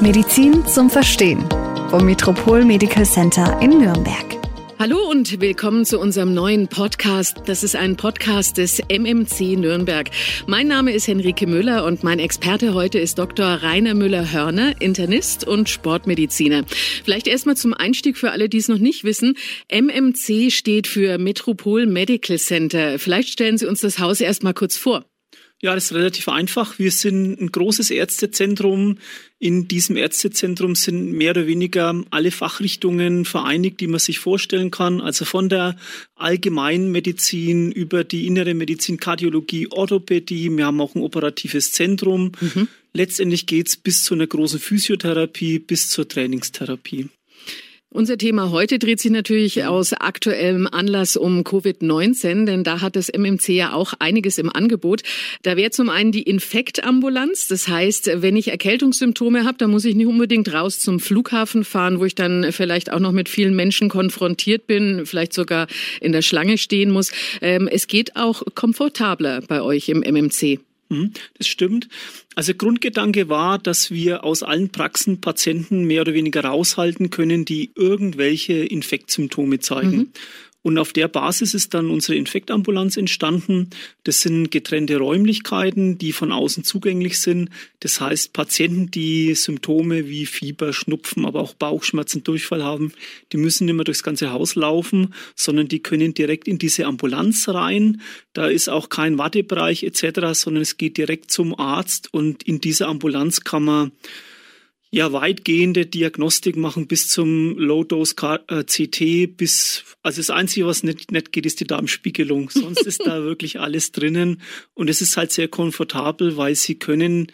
Medizin zum Verstehen vom Metropol Medical Center in Nürnberg. Hallo und willkommen zu unserem neuen Podcast. Das ist ein Podcast des MMC Nürnberg. Mein Name ist Henrike Müller und mein Experte heute ist Dr. Rainer Müller-Hörner, Internist und Sportmediziner. Vielleicht erstmal zum Einstieg für alle, die es noch nicht wissen. MMC steht für Metropol Medical Center. Vielleicht stellen Sie uns das Haus erstmal kurz vor. Ja, das ist relativ einfach. Wir sind ein großes Ärztezentrum. In diesem Ärztezentrum sind mehr oder weniger alle Fachrichtungen vereinigt, die man sich vorstellen kann. Also von der Allgemeinmedizin über die innere Medizin, Kardiologie, Orthopädie. Wir haben auch ein operatives Zentrum. Mhm. Letztendlich geht's bis zu einer großen Physiotherapie, bis zur Trainingstherapie. Unser Thema heute dreht sich natürlich aus aktuellem Anlass um Covid-19, denn da hat das MMC ja auch einiges im Angebot. Da wäre zum einen die Infektambulanz. Das heißt, wenn ich Erkältungssymptome habe, dann muss ich nicht unbedingt raus zum Flughafen fahren, wo ich dann vielleicht auch noch mit vielen Menschen konfrontiert bin, vielleicht sogar in der Schlange stehen muss. Ähm, es geht auch komfortabler bei euch im MMC. Mhm, das stimmt. Also Grundgedanke war, dass wir aus allen Praxen Patienten mehr oder weniger raushalten können, die irgendwelche Infektsymptome zeigen. Mhm. Und auf der Basis ist dann unsere Infektambulanz entstanden. Das sind getrennte Räumlichkeiten, die von außen zugänglich sind. Das heißt, Patienten, die Symptome wie Fieber, Schnupfen, aber auch Bauchschmerzen, Durchfall haben, die müssen nicht mehr durchs ganze Haus laufen, sondern die können direkt in diese Ambulanz rein. Da ist auch kein Wartebereich etc., sondern es geht direkt zum Arzt und in dieser Ambulanz kann man ja weitgehende Diagnostik machen bis zum Low-Dose-CT äh, bis, also das Einzige, was nicht, nicht geht, ist die Darmspiegelung. Sonst ist da wirklich alles drinnen und es ist halt sehr komfortabel, weil sie können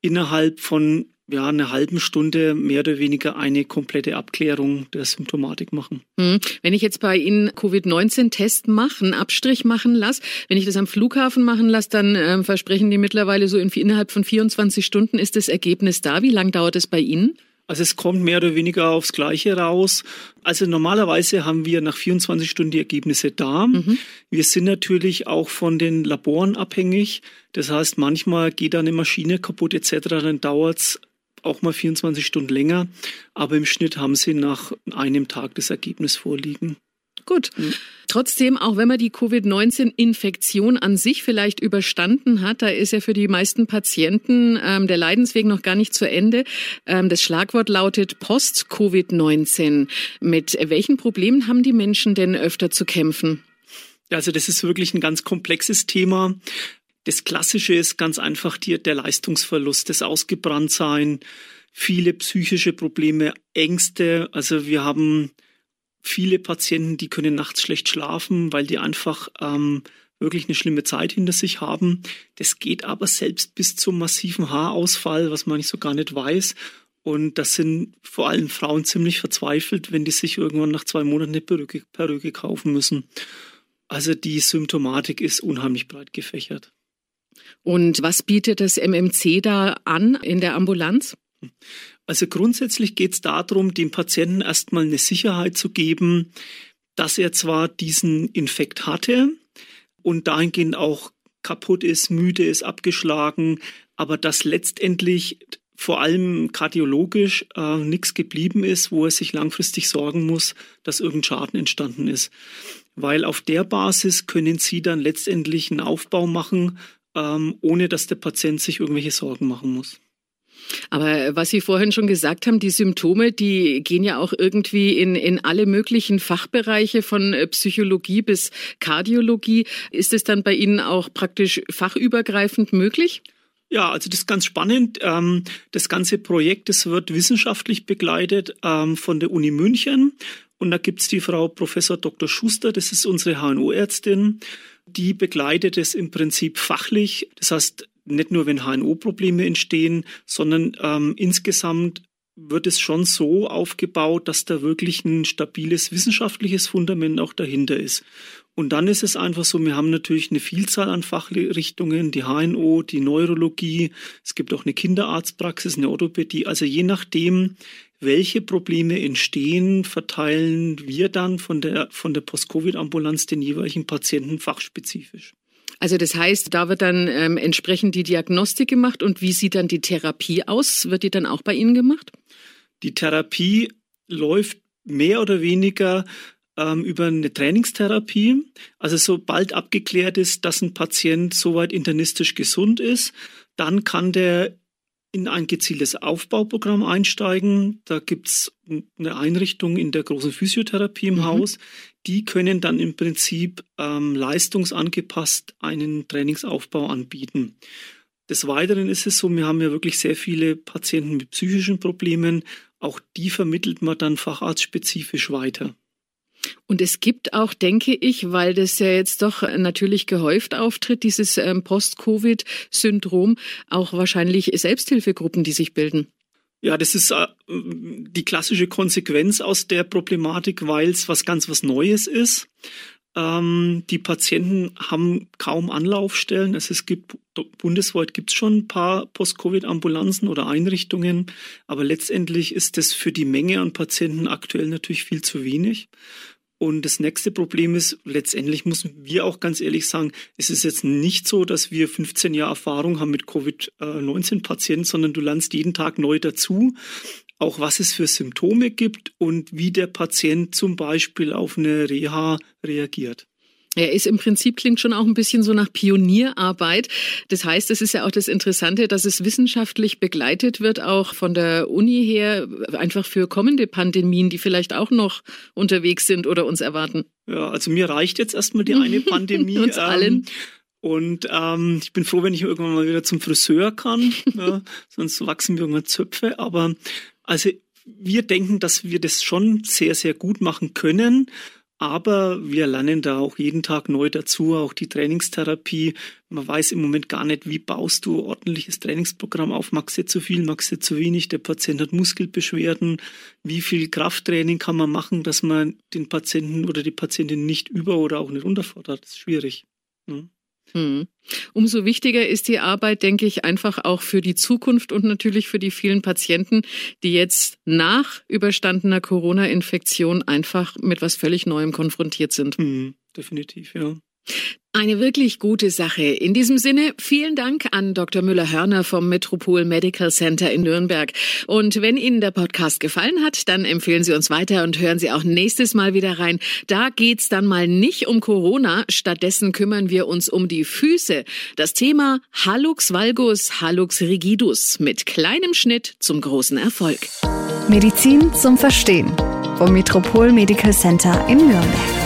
innerhalb von ja, einer halben Stunde mehr oder weniger eine komplette Abklärung der Symptomatik machen. Hm. Wenn ich jetzt bei Ihnen Covid-19-Test mache, einen Abstrich machen lasse, wenn ich das am Flughafen machen lasse, dann äh, versprechen die mittlerweile so in, innerhalb von 24 Stunden ist das Ergebnis da. Wie lange dauert es bei Ihnen? Also es kommt mehr oder weniger aufs Gleiche raus. Also normalerweise haben wir nach 24 Stunden die Ergebnisse da. Mhm. Wir sind natürlich auch von den Laboren abhängig. Das heißt, manchmal geht da eine Maschine kaputt etc. Dann dauert es auch mal 24 Stunden länger, aber im Schnitt haben sie nach einem Tag das Ergebnis vorliegen. Gut. Mhm. Trotzdem, auch wenn man die Covid-19-Infektion an sich vielleicht überstanden hat, da ist ja für die meisten Patienten ähm, der Leidensweg noch gar nicht zu Ende. Ähm, das Schlagwort lautet Post-Covid-19. Mit welchen Problemen haben die Menschen denn öfter zu kämpfen? Also das ist wirklich ein ganz komplexes Thema. Das Klassische ist ganz einfach die, der Leistungsverlust, das Ausgebranntsein, viele psychische Probleme, Ängste. Also wir haben viele Patienten, die können nachts schlecht schlafen, weil die einfach ähm, wirklich eine schlimme Zeit hinter sich haben. Das geht aber selbst bis zum massiven Haarausfall, was man nicht so gar nicht weiß. Und das sind vor allem Frauen ziemlich verzweifelt, wenn die sich irgendwann nach zwei Monaten eine Perücke, Perücke kaufen müssen. Also die Symptomatik ist unheimlich breit gefächert. Und was bietet das MMC da an in der Ambulanz? Also grundsätzlich geht es darum, dem Patienten erstmal eine Sicherheit zu geben, dass er zwar diesen Infekt hatte und dahingehend auch kaputt ist, müde ist, abgeschlagen, aber dass letztendlich vor allem kardiologisch äh, nichts geblieben ist, wo er sich langfristig sorgen muss, dass irgendein Schaden entstanden ist. Weil auf der Basis können Sie dann letztendlich einen Aufbau machen, ähm, ohne dass der Patient sich irgendwelche Sorgen machen muss. Aber was Sie vorhin schon gesagt haben, die Symptome, die gehen ja auch irgendwie in, in alle möglichen Fachbereiche von äh, Psychologie bis Kardiologie. Ist es dann bei Ihnen auch praktisch fachübergreifend möglich? Ja, also das ist ganz spannend. Ähm, das ganze Projekt, das wird wissenschaftlich begleitet ähm, von der Uni München. Und da gibt's die Frau Professor Dr. Schuster, das ist unsere HNO-Ärztin die begleitet es im Prinzip fachlich. Das heißt, nicht nur wenn HNO-Probleme entstehen, sondern ähm, insgesamt wird es schon so aufgebaut, dass da wirklich ein stabiles wissenschaftliches Fundament auch dahinter ist. Und dann ist es einfach so, wir haben natürlich eine Vielzahl an Fachrichtungen, die HNO, die Neurologie, es gibt auch eine Kinderarztpraxis, eine Orthopädie. Also je nachdem, welche Probleme entstehen, verteilen wir dann von der, von der Post-Covid-Ambulanz den jeweiligen Patienten fachspezifisch. Also das heißt, da wird dann ähm, entsprechend die Diagnostik gemacht und wie sieht dann die Therapie aus? Wird die dann auch bei Ihnen gemacht? Die Therapie läuft mehr oder weniger ähm, über eine Trainingstherapie. Also sobald abgeklärt ist, dass ein Patient soweit internistisch gesund ist, dann kann der in ein gezieltes Aufbauprogramm einsteigen. Da gibt's eine Einrichtung in der großen Physiotherapie im mhm. Haus. Die können dann im Prinzip ähm, leistungsangepasst einen Trainingsaufbau anbieten. Des Weiteren ist es so, wir haben ja wirklich sehr viele Patienten mit psychischen Problemen. Auch die vermittelt man dann facharztspezifisch weiter. Und es gibt auch, denke ich, weil das ja jetzt doch natürlich gehäuft auftritt, dieses ähm, Post-Covid-Syndrom, auch wahrscheinlich Selbsthilfegruppen, die sich bilden. Ja, das ist äh, die klassische Konsequenz aus der Problematik, weil es was ganz was Neues ist. Ähm, die Patienten haben kaum Anlaufstellen. Also es gibt bundesweit gibt es schon ein paar Post-Covid-Ambulanzen oder Einrichtungen, aber letztendlich ist das für die Menge an Patienten aktuell natürlich viel zu wenig. Und das nächste Problem ist, letztendlich müssen wir auch ganz ehrlich sagen, es ist jetzt nicht so, dass wir 15 Jahre Erfahrung haben mit Covid-19-Patienten, sondern du lernst jeden Tag neu dazu, auch was es für Symptome gibt und wie der Patient zum Beispiel auf eine Reha reagiert. Er ist im Prinzip klingt schon auch ein bisschen so nach Pionierarbeit. Das heißt, es ist ja auch das Interessante, dass es wissenschaftlich begleitet wird, auch von der Uni her, einfach für kommende Pandemien, die vielleicht auch noch unterwegs sind oder uns erwarten. Ja, also mir reicht jetzt erstmal die eine Pandemie. uns ähm, allen. Und ähm, ich bin froh, wenn ich irgendwann mal wieder zum Friseur kann. ja, sonst wachsen mir irgendwann Zöpfe. Aber also wir denken, dass wir das schon sehr, sehr gut machen können. Aber wir lernen da auch jeden Tag neu dazu, auch die Trainingstherapie. Man weiß im Moment gar nicht, wie baust du ordentliches Trainingsprogramm auf. Magst du zu viel, magst du zu wenig? Der Patient hat Muskelbeschwerden. Wie viel Krafttraining kann man machen, dass man den Patienten oder die Patientin nicht über- oder auch nicht unterfordert? Das ist schwierig. Ne? Hm. Umso wichtiger ist die Arbeit, denke ich, einfach auch für die Zukunft und natürlich für die vielen Patienten, die jetzt nach überstandener Corona-Infektion einfach mit was völlig Neuem konfrontiert sind. Hm, definitiv, ja. Eine wirklich gute Sache. In diesem Sinne vielen Dank an Dr. Müller-Hörner vom Metropol Medical Center in Nürnberg. Und wenn Ihnen der Podcast gefallen hat, dann empfehlen Sie uns weiter und hören Sie auch nächstes Mal wieder rein. Da geht's dann mal nicht um Corona. Stattdessen kümmern wir uns um die Füße. Das Thema Hallux valgus, Hallux rigidus mit kleinem Schnitt zum großen Erfolg. Medizin zum Verstehen vom Metropol Medical Center in Nürnberg.